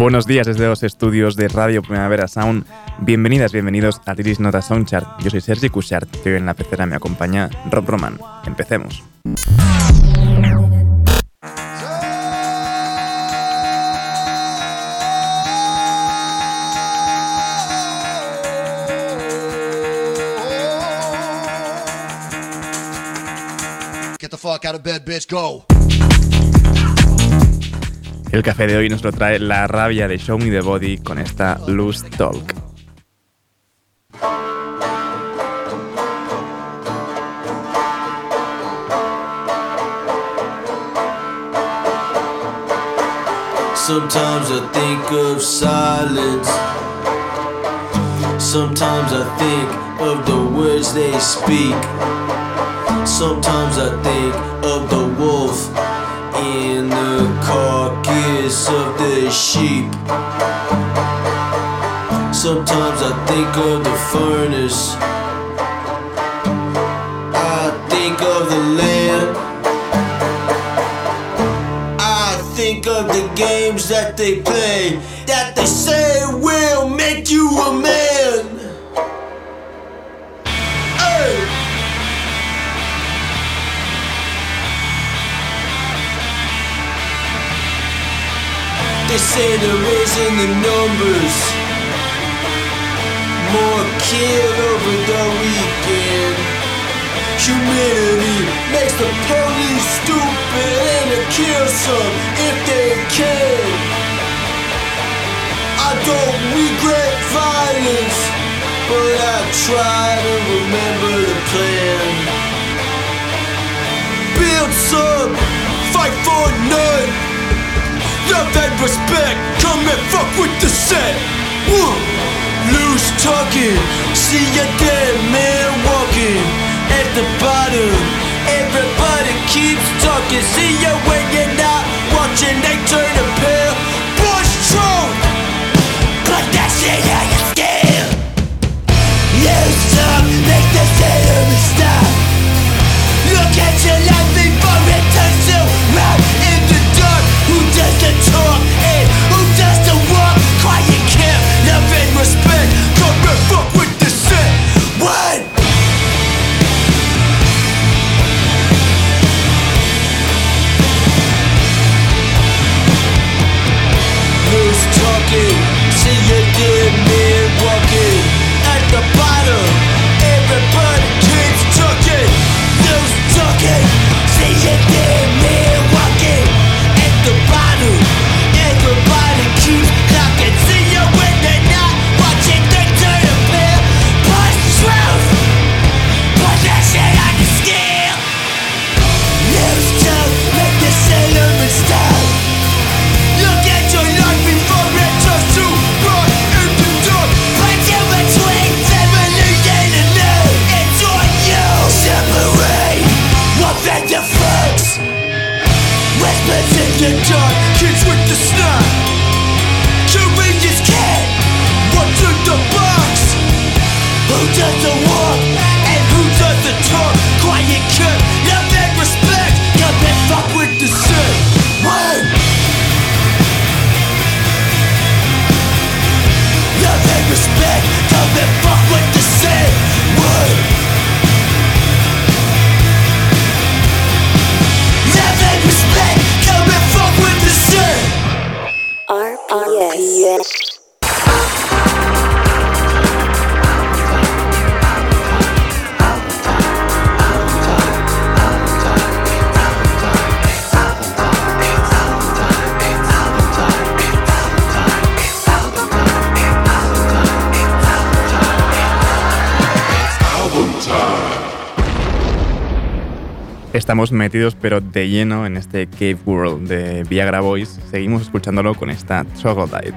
Buenos días desde los estudios de Radio Primavera Sound. Bienvenidas, bienvenidos a Tiris Nota Soundchart. Yo soy Sergi Cushart y hoy en la pecera me acompaña Rob Roman. Empecemos. Get the fuck out of bed, bitch, go. El café de hoy nos lo trae la rabia de Show Me the Body con esta Loose Talk. Sometimes I think of silence. Sometimes I think of the words they speak. Sometimes I think of the wolf in the carcass of the sheep. Sometimes I think of the furnace. I think of the land. I think of the games that they play that they say will make you a man. They say they're raising the numbers. More killed over the weekend. Humanity makes the police stupid and they kill some if they can. I don't regret violence, but I try to remember the plan. Build some, fight for none. Love and respect, come and fuck with the set. Woo! Loose talking, see a dead man walking at the bottom. Everybody keeps talking, see you when you're not watching. They turn a pale. Bush trunk, put that shit on your estamos metidos pero de lleno en este Cave World de Viagra Boys, seguimos escuchándolo con esta Troglodyte.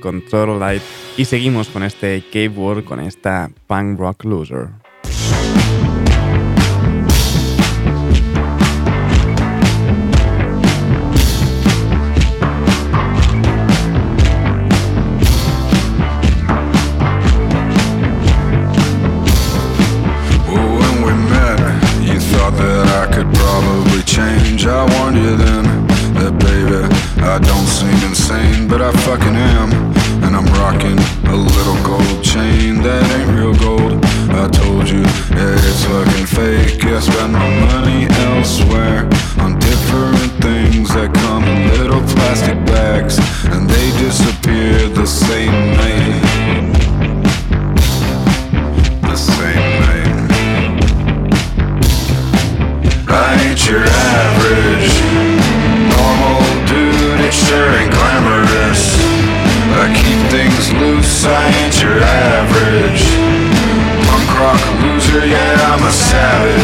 Control Light. Y seguimos con este Cave World, con esta Punk Rock Loser. Yeah.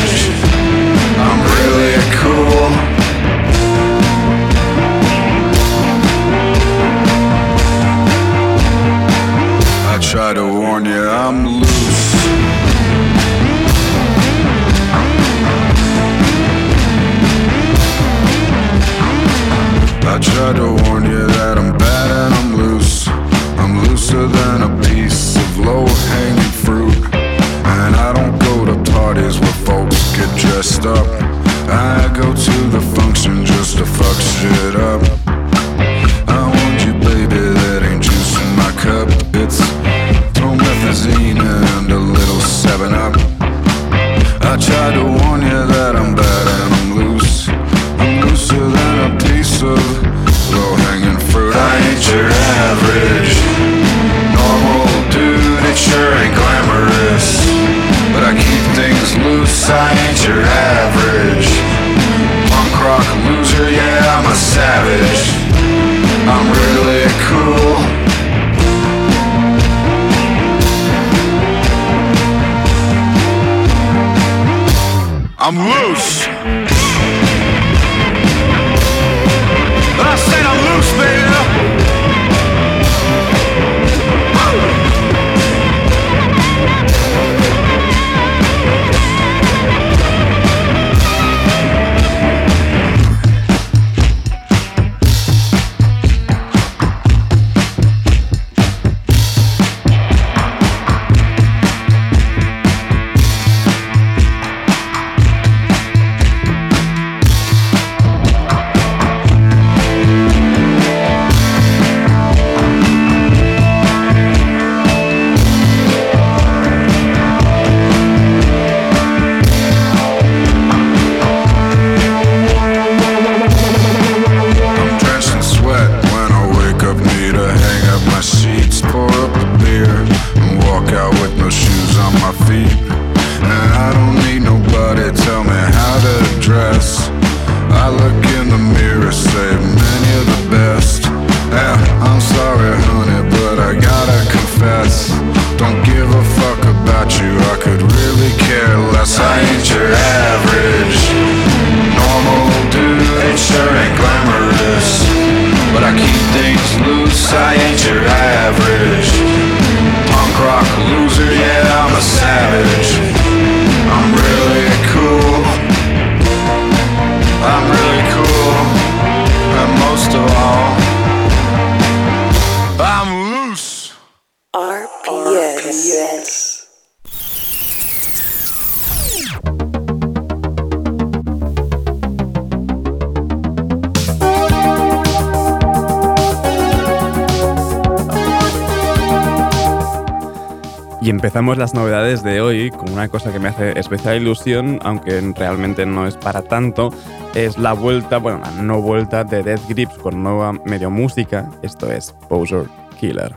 Empezamos las novedades de hoy con una cosa que me hace especial ilusión, aunque realmente no es para tanto. Es la vuelta, bueno, la no vuelta de Death Grips con nueva medio música. Esto es Poser Killer.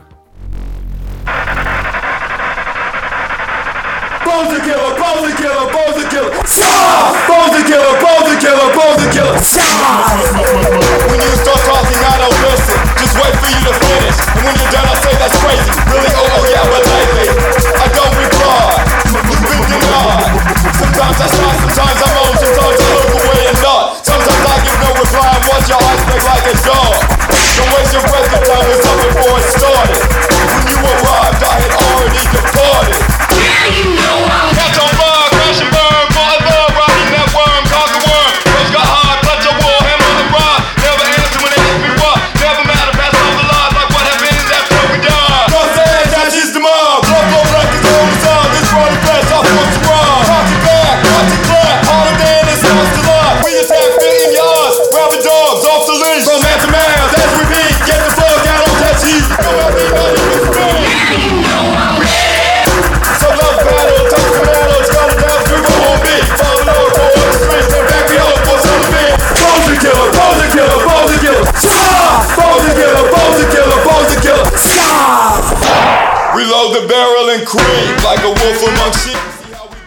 Pose the killer, pose the killer, pose the killer. Stop! Pose the killer, pose the killer, pose the killer. When you start talking, I don't listen. Just wait for you to finish. And when you're done, I say that's crazy. Really? Oh, oh yeah, but lately, hard. Sometimes I smile, sometimes I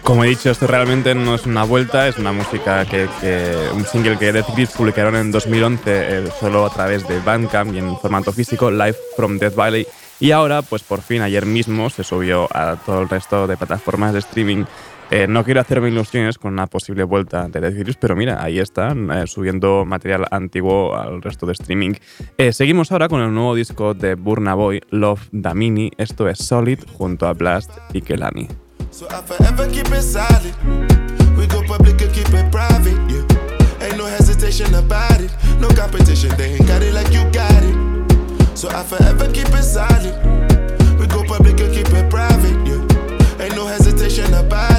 Como he dicho, esto realmente no es una vuelta, es una música que, un single que Death Grips publicaron en 2011 eh, solo a través de Bandcamp y en formato físico, Live from Death Valley. Y ahora, pues por fin, ayer mismo se subió a todo el resto de plataformas de streaming. Eh, no quiero hacerme ilusiones con una posible vuelta de Death Grips, pero mira, ahí están, eh, subiendo material antiguo al resto de streaming. Eh, seguimos ahora con el nuevo disco de Burna Boy, Love Damini. Esto es Solid junto a Blast y Kelani. So I. Ain't no hesitation about it.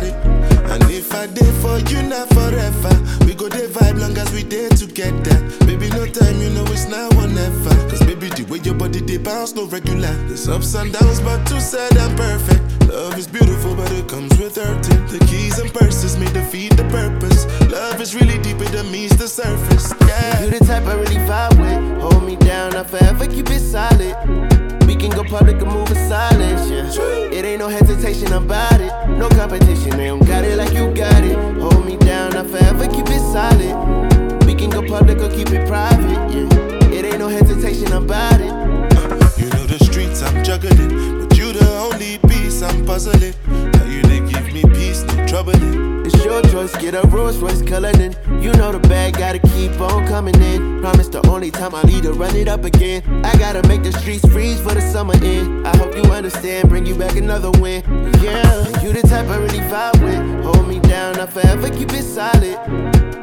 I and. And did for you, not forever. We go the vibe long as we there together. Baby, no time, you know it's now or never. Cause baby, the way your body they bounce, no regular. There's ups and downs, but two said I'm perfect. Love is beautiful, but it comes with hurting. The keys and purses may defeat the purpose. Love is really deeper than meets the surface. Yeah. You the type I really vibe with. Hold me down, I'll forever keep it solid. We can go public and move in silence, yeah. It ain't no hesitation about it. No competition, they don't got it like you got it. Hold me down, I forever keep it solid. We can go public or keep it private, yeah. It ain't no hesitation about it. You know the streets I'm juggling, but you the only piece I'm puzzling. No troubling. It's your choice, get a Rolls Royce colored in. You know the bag gotta keep on coming in. Promise the only time I need to run it up again. I gotta make the streets freeze for the summer in. I hope you understand, bring you back another win. Yeah, you the type I really vibe with. Hold me down, I forever keep it solid.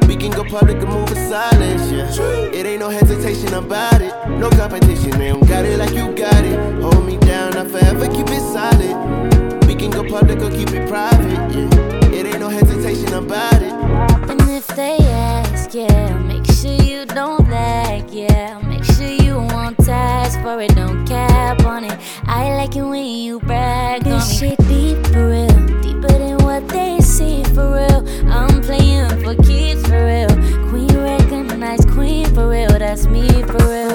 We can go public and move in silence, yeah. It ain't no hesitation about it. No competition, don't got it like you got it. Hold me down, I forever keep it solid. We can go public or keep it private, yeah. It ain't no hesitation about it. And if they ask, yeah, make sure you don't lag, yeah. Make sure you won't task for it, don't cap on it. I like it when you brag on This me. shit deep for real, deeper than what they see for real. I'm playing for keeps for real. Queen recognized queen for real, that's me for real,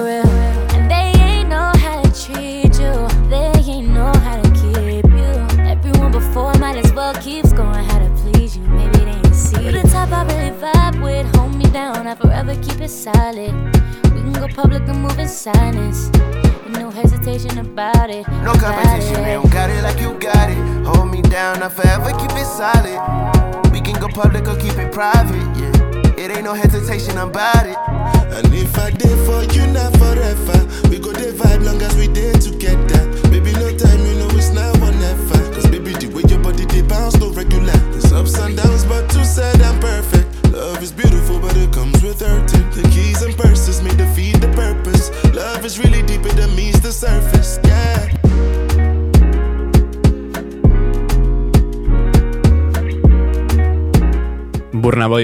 down, I forever keep it solid. We can go public and move in silence. No hesitation about it. No About competition, it. they don't got it like you got it. Hold me down, I forever keep it solid. We can go public or keep it private, yeah. It ain't no hesitation about it.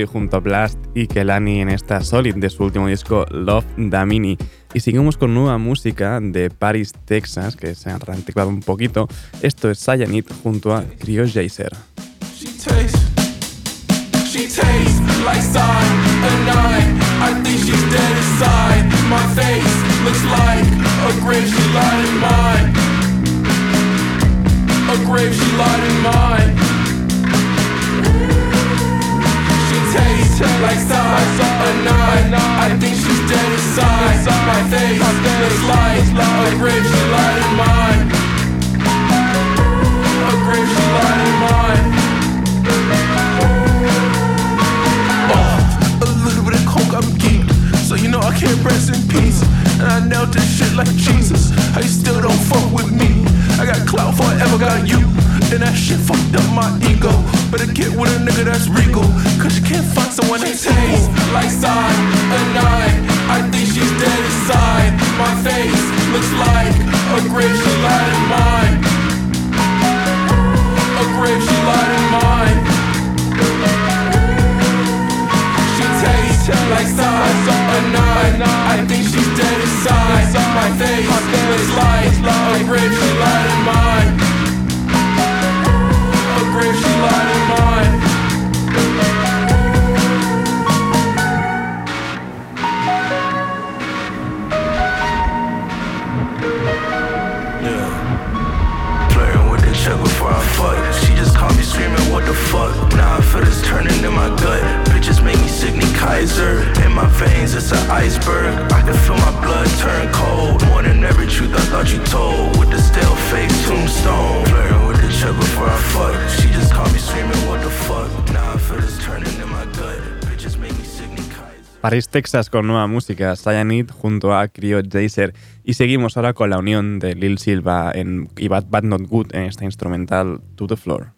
Junto a Blast y Kelani en esta Solid de su último disco Love Damini. Y seguimos con nueva música de Paris, Texas, que se ha reanticuado un poquito. Esto es Cyanide junto a Cryo Jaser. A grave she lied in mine. She tastes like cyanide. I think she's dead inside. My face looks like a grave she lied in mine. A grave she lied in mine. oh, A little bit of coke, I'm geeked. So you know I can't rest in peace. And I nailed this shit like Jesus. How you still don't fuck with me? I got clout forever, got you. And that shit fucked up my ego. Better get with a nigga that's regal. Cause you can't find someone that tastes like cyanide. I think she's dead inside. My face looks like a grave she lied in mine. A grave she lied in mine. shine like stars up at night. I think she's dead inside. My face my is light, a radiant light in mine. Texas con nueva música, Cyanide junto a Cryo Jaser. Y seguimos ahora con la unión de Lil Silva en, y Bad, Bad Not Good en esta instrumental To The Floor.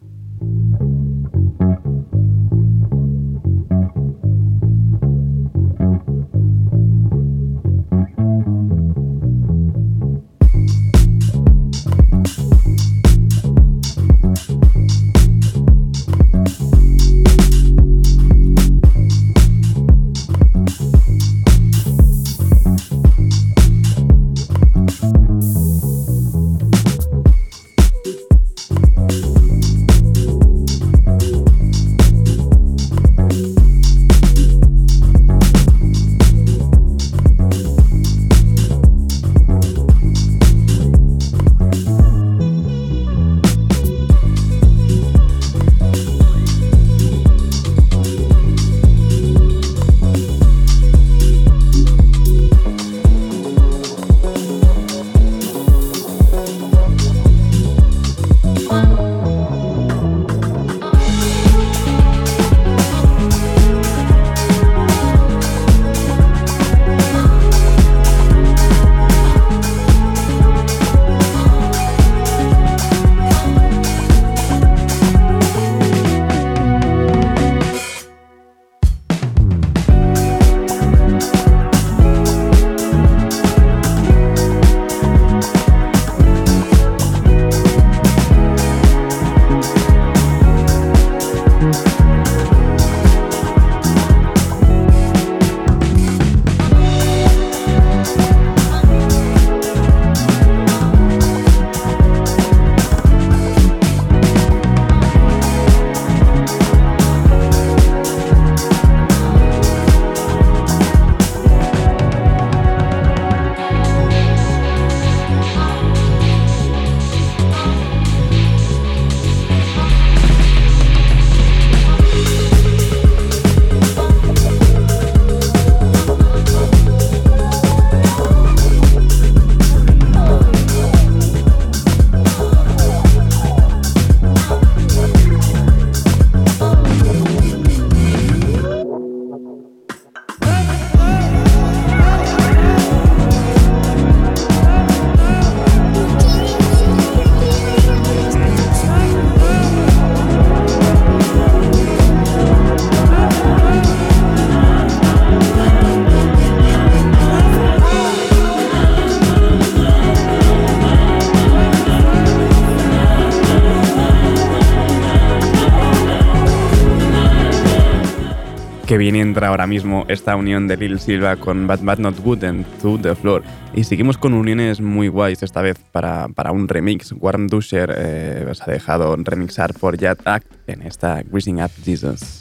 Que bien entra ahora mismo esta unión de Lil Silva con Bad Bad Not Good en To The Floor. Y seguimos con uniones muy guays esta vez para, para un remix. Warren Dusher eh, os ha dejado remixar por Jet Act en esta Greasing Up Jesus.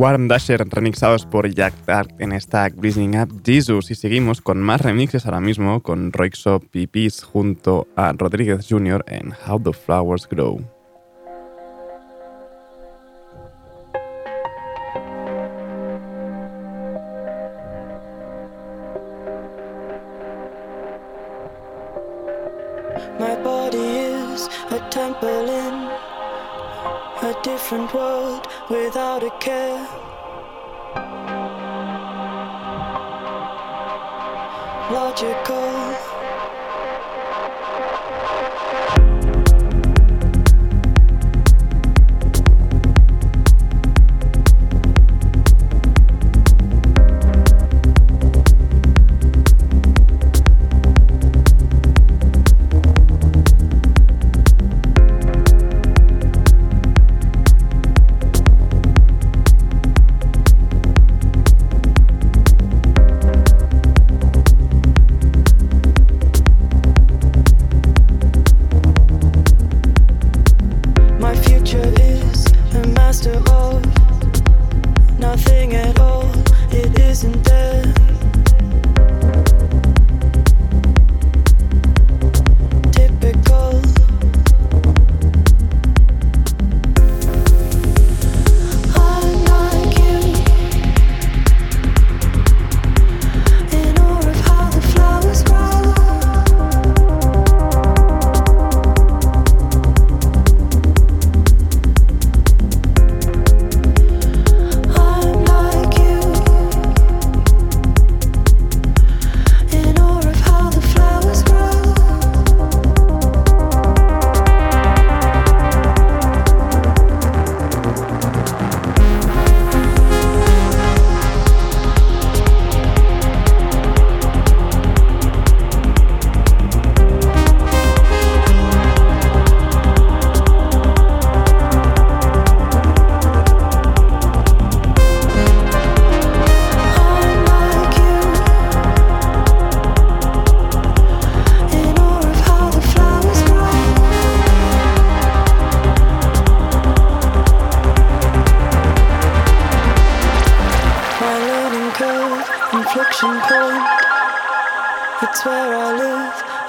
Warm Dasher remixados por Jack Dark en esta Greasing Up Jesus y seguimos con más remixes ahora mismo con Roixop y Peace junto a Rodríguez Jr. en How the Flowers Grow. Without a care. Logical.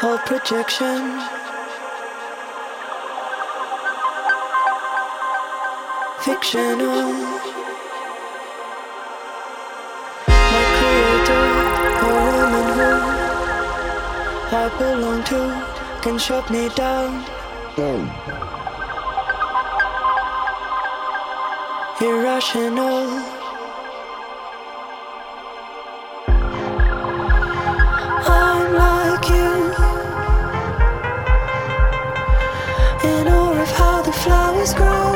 All projection. Fictional. My creator, a woman who I belong to, can shut me down. Hmm. Irrational. always grow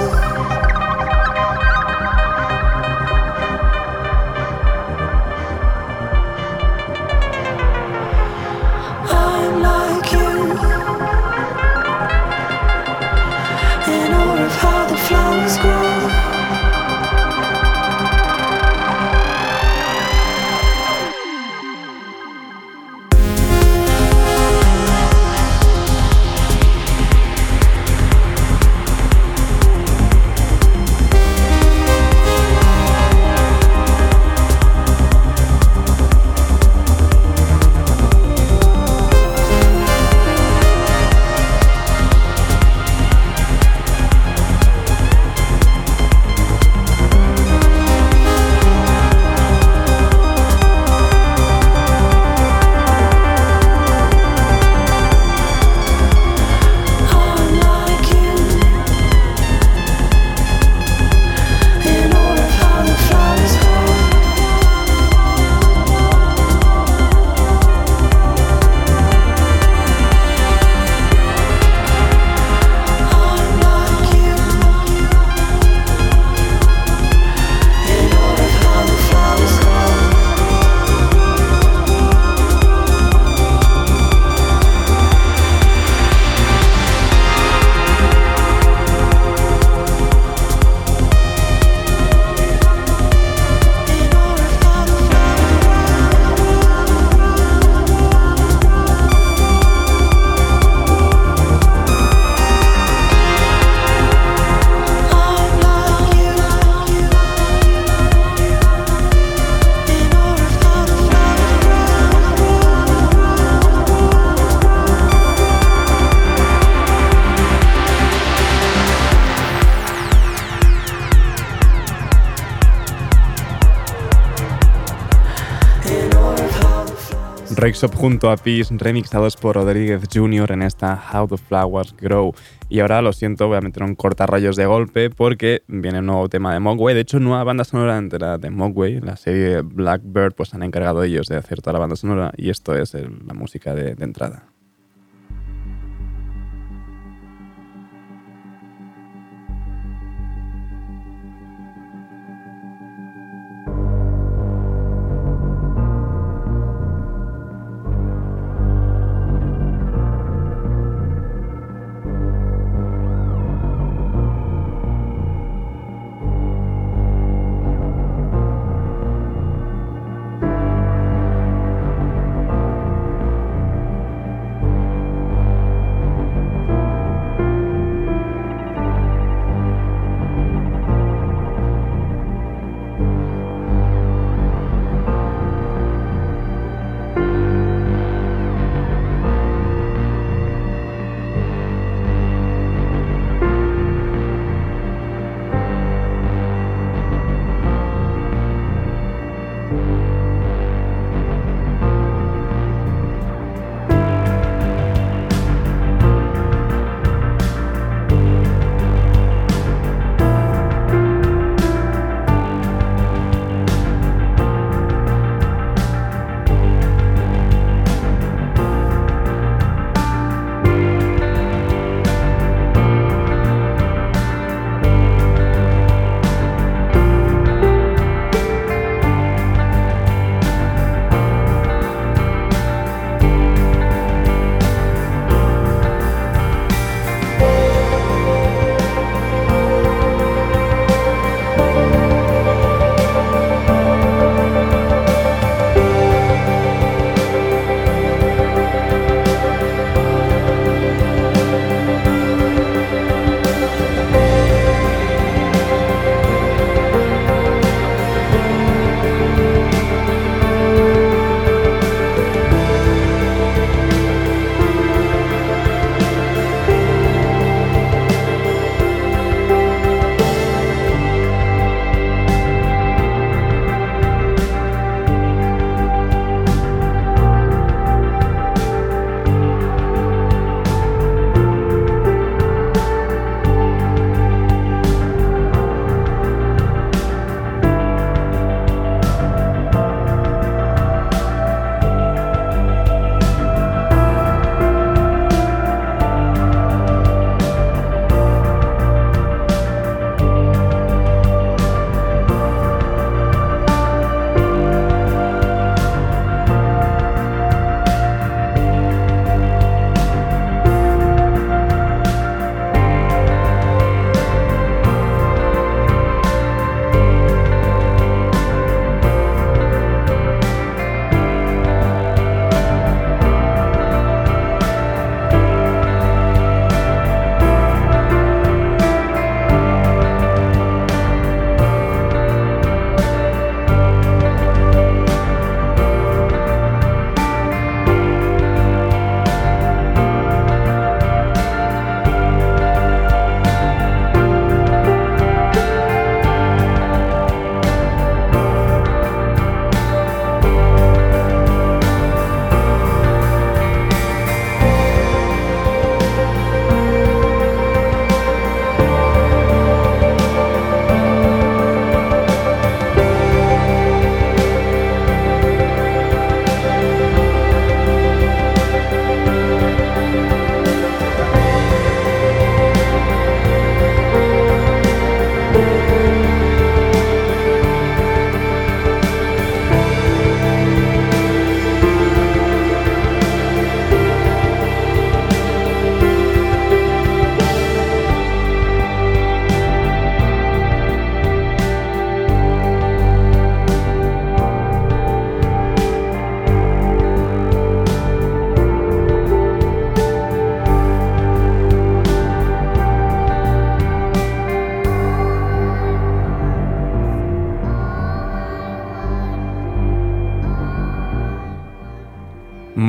Junto a Peace, remixados por Rodríguez Jr. en esta How the Flowers Grow. Y ahora lo siento, voy a meter un cortarrayos de golpe porque viene un nuevo tema de Mogwai. De hecho, nueva banda sonora entera de Mogwai. La serie Blackbird pues han encargado ellos de hacer toda la banda sonora y esto es la música de entrada.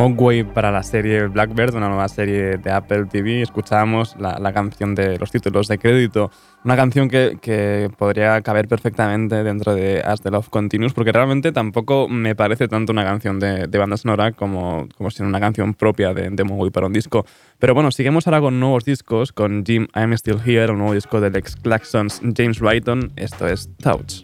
Mogwai para la serie Blackbird, una nueva serie de Apple TV. Escuchábamos la, canción de los títulos de crédito, una canción que, que, podría caber perfectamente dentro de As the Love Continues, porque realmente tampoco me parece tanto una canción de, banda sonora como, como si una canción propia de, de Mogwai para un disco. Pero bueno, seguimos ahora con nuevos discos, con Jim I'm Still Here, un nuevo disco del ex Claxons James Wrighton. Esto es Touch.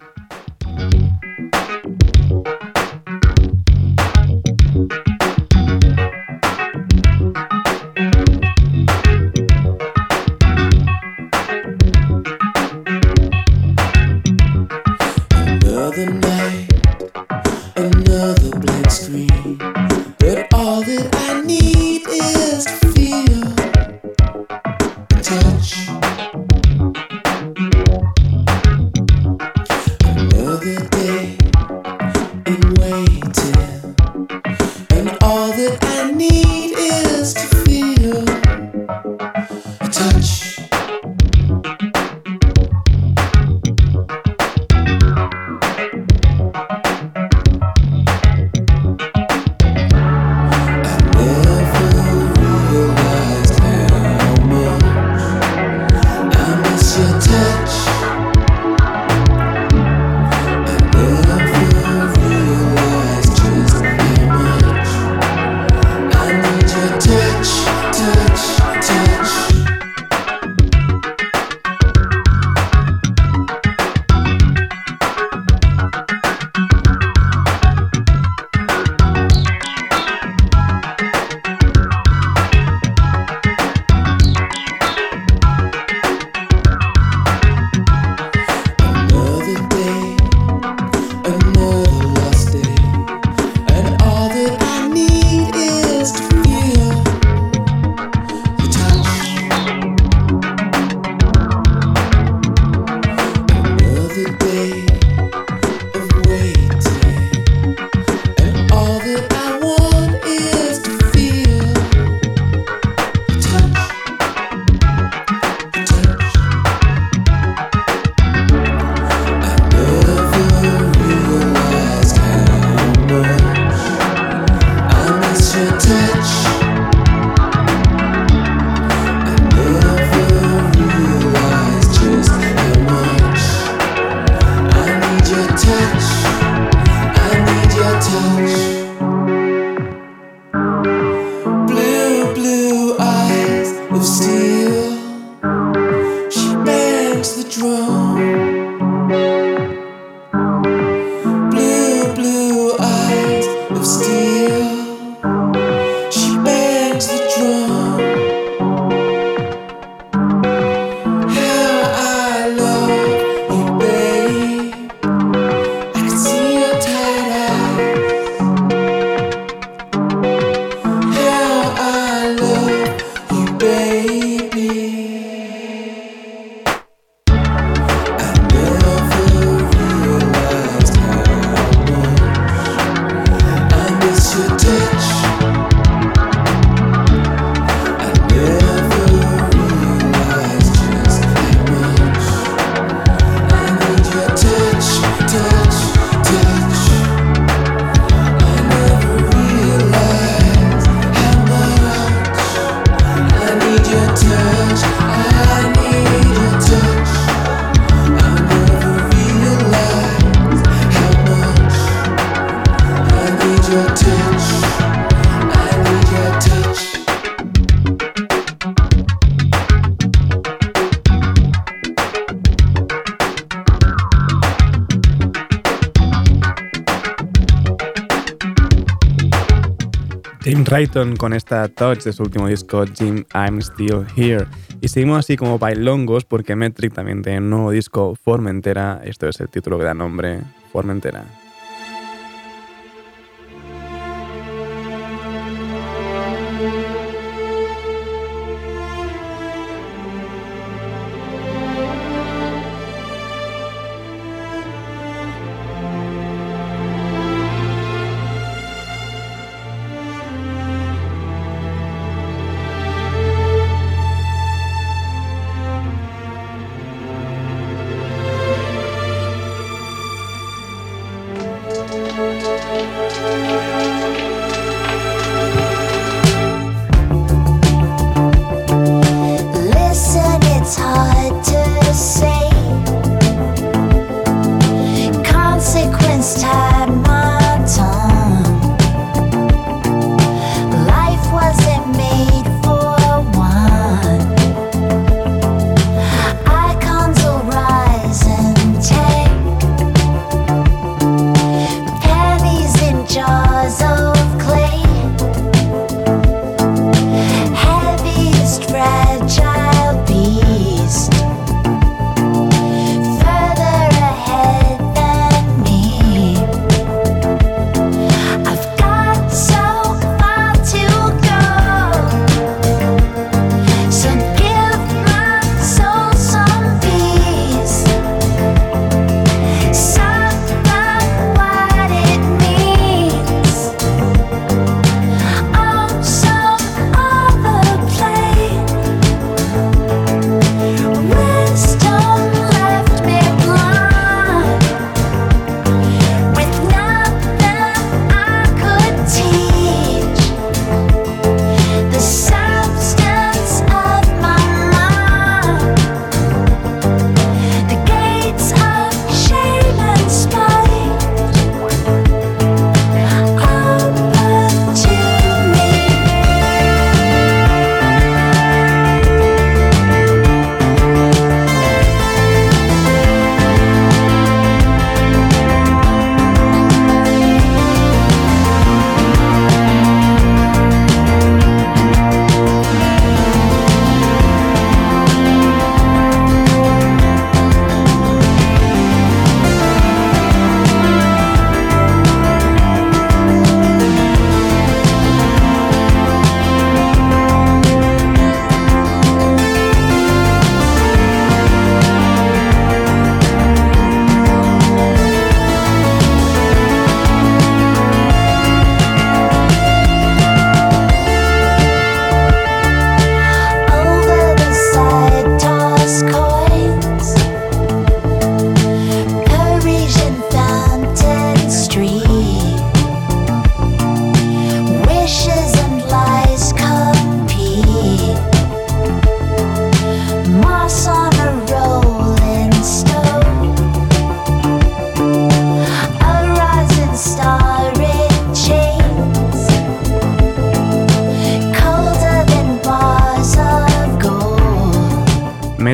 Wrighton con esta touch de su último disco Jim I'm Still Here. Y seguimos así como bailongos porque Metric también tiene un nuevo disco Formentera. Esto es el título que da nombre Formentera.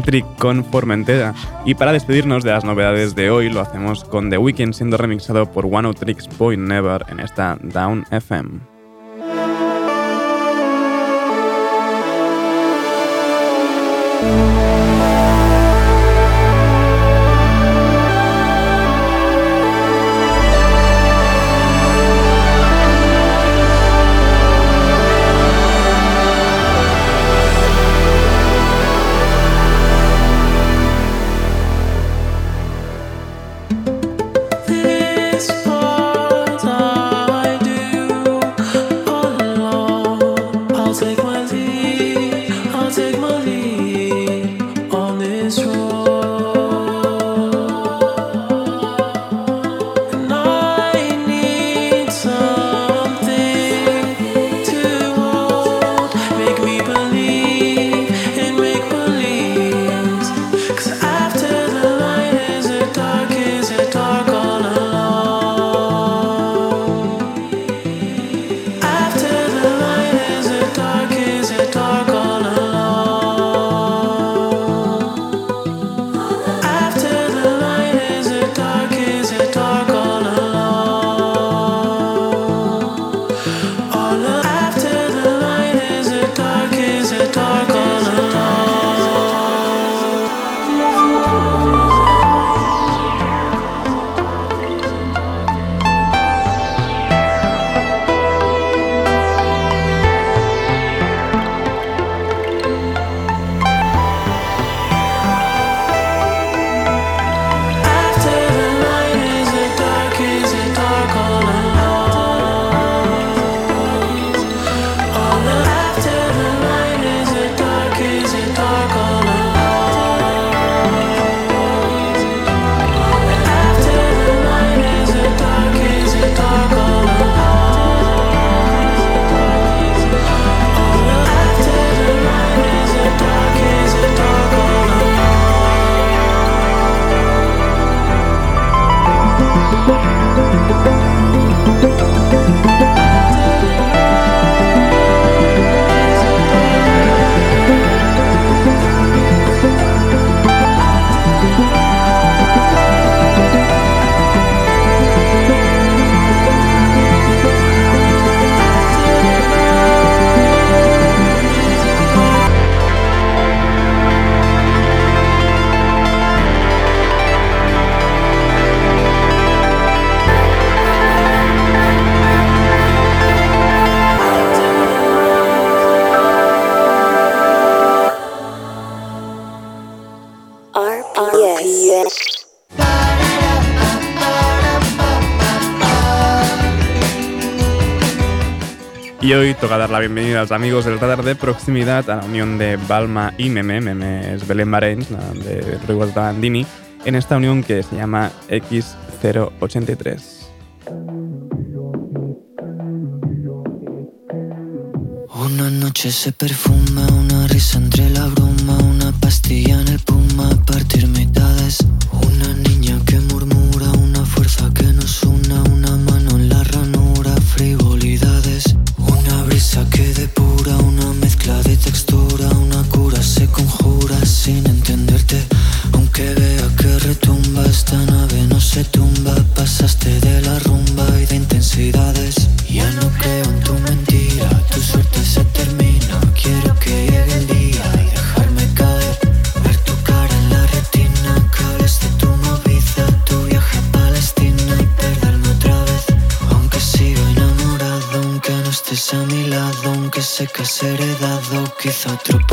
Electric con Formentera. Y para despedirnos de las novedades de hoy, lo hacemos con The Weeknd siendo remixado por One oh Tricks Boy Never en esta Down FM. la amigos del radar de proximidad a la unión de Balma y Meme, Meme es Belén Barens, de Rivas Bandini, en esta unión que se llama X083. Una noche se perfuma otro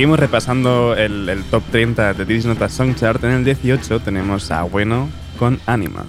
seguimos repasando el, top 30 de This Nota Song Chart. En el 18 tenemos a Bueno con Anima.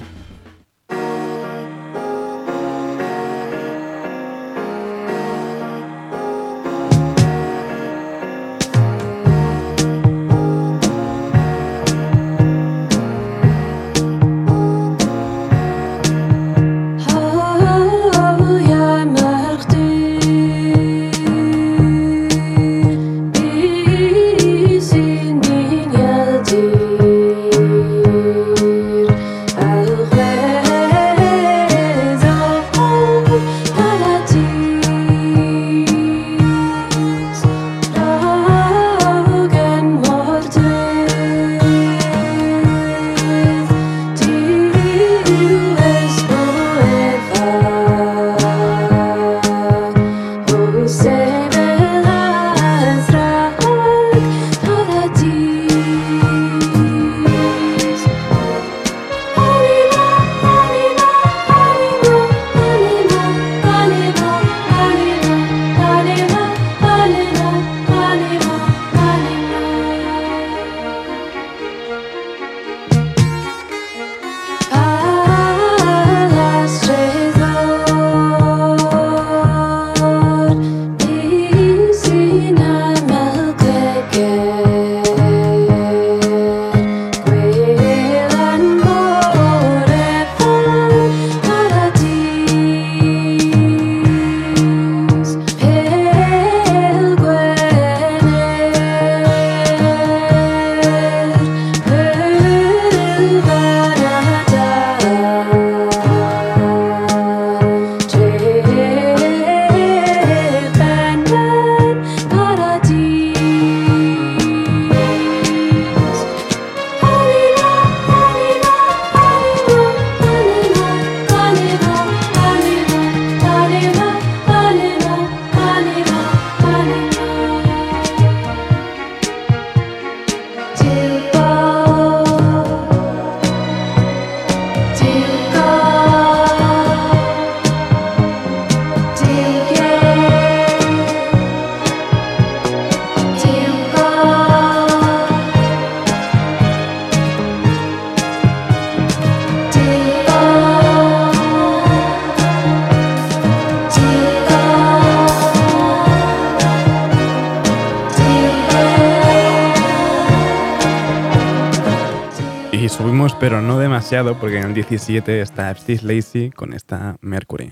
Porque en el 17 está Steve Lacy con esta Mercury.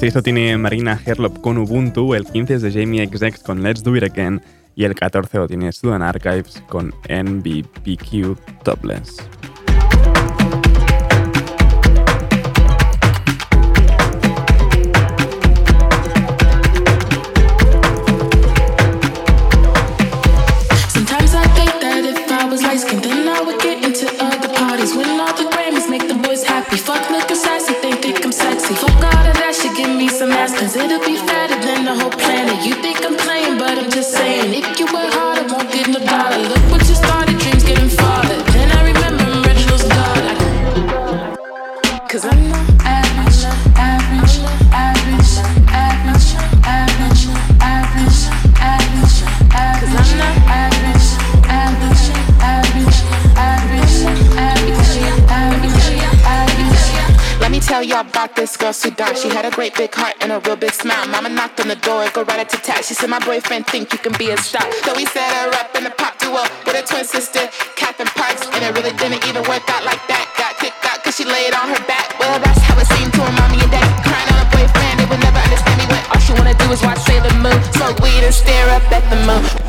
16 lo tiene Marina Herlop con Ubuntu, el 15 es de Jamie XX con Let's Do It Again y el 14 lo tiene Sudan Archives con NBPQ Topless. Is it a about this girl, Sudan. She had a great big heart and a real big smile. Mama knocked on the door, go right to tat. She said, My boyfriend think you can be a star. So we set her up in the pop duo with her twin sister, Catherine Parks. And it really didn't even work out like that. Got kicked out cause she laid on her back. Well, that's how it seemed to her mommy and daddy. Crying on a boyfriend, they would never understand me when all she wanna do is watch Sailor Moon. Smoke weed and stare up at the moon.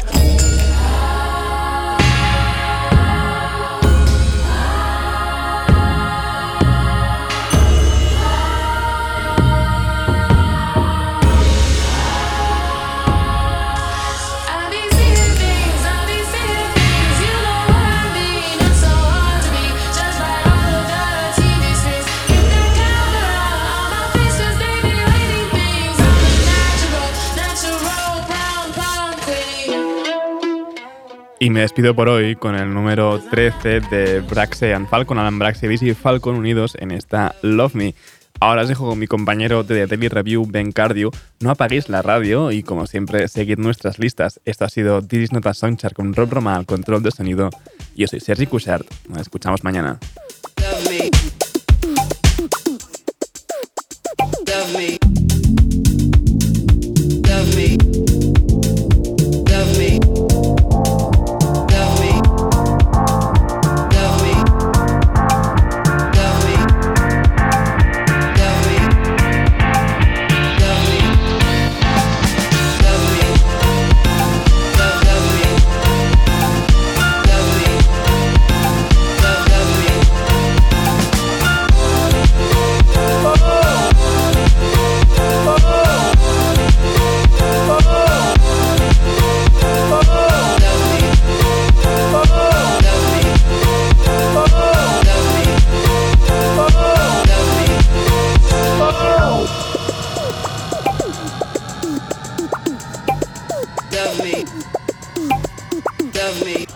Y me despido por hoy con el número 13 de Braxe and Falcon, Alan Braxe, y Falcon unidos en esta Love Me. Ahora os dejo con mi compañero de The Daily Review, Ben Cardio. No apaguéis la radio y, como siempre, seguid nuestras listas. Esto ha sido This is Not a Songchart con Rob Roma al control de sonido. Yo soy Sergi Cushart. Nos escuchamos mañana. of me.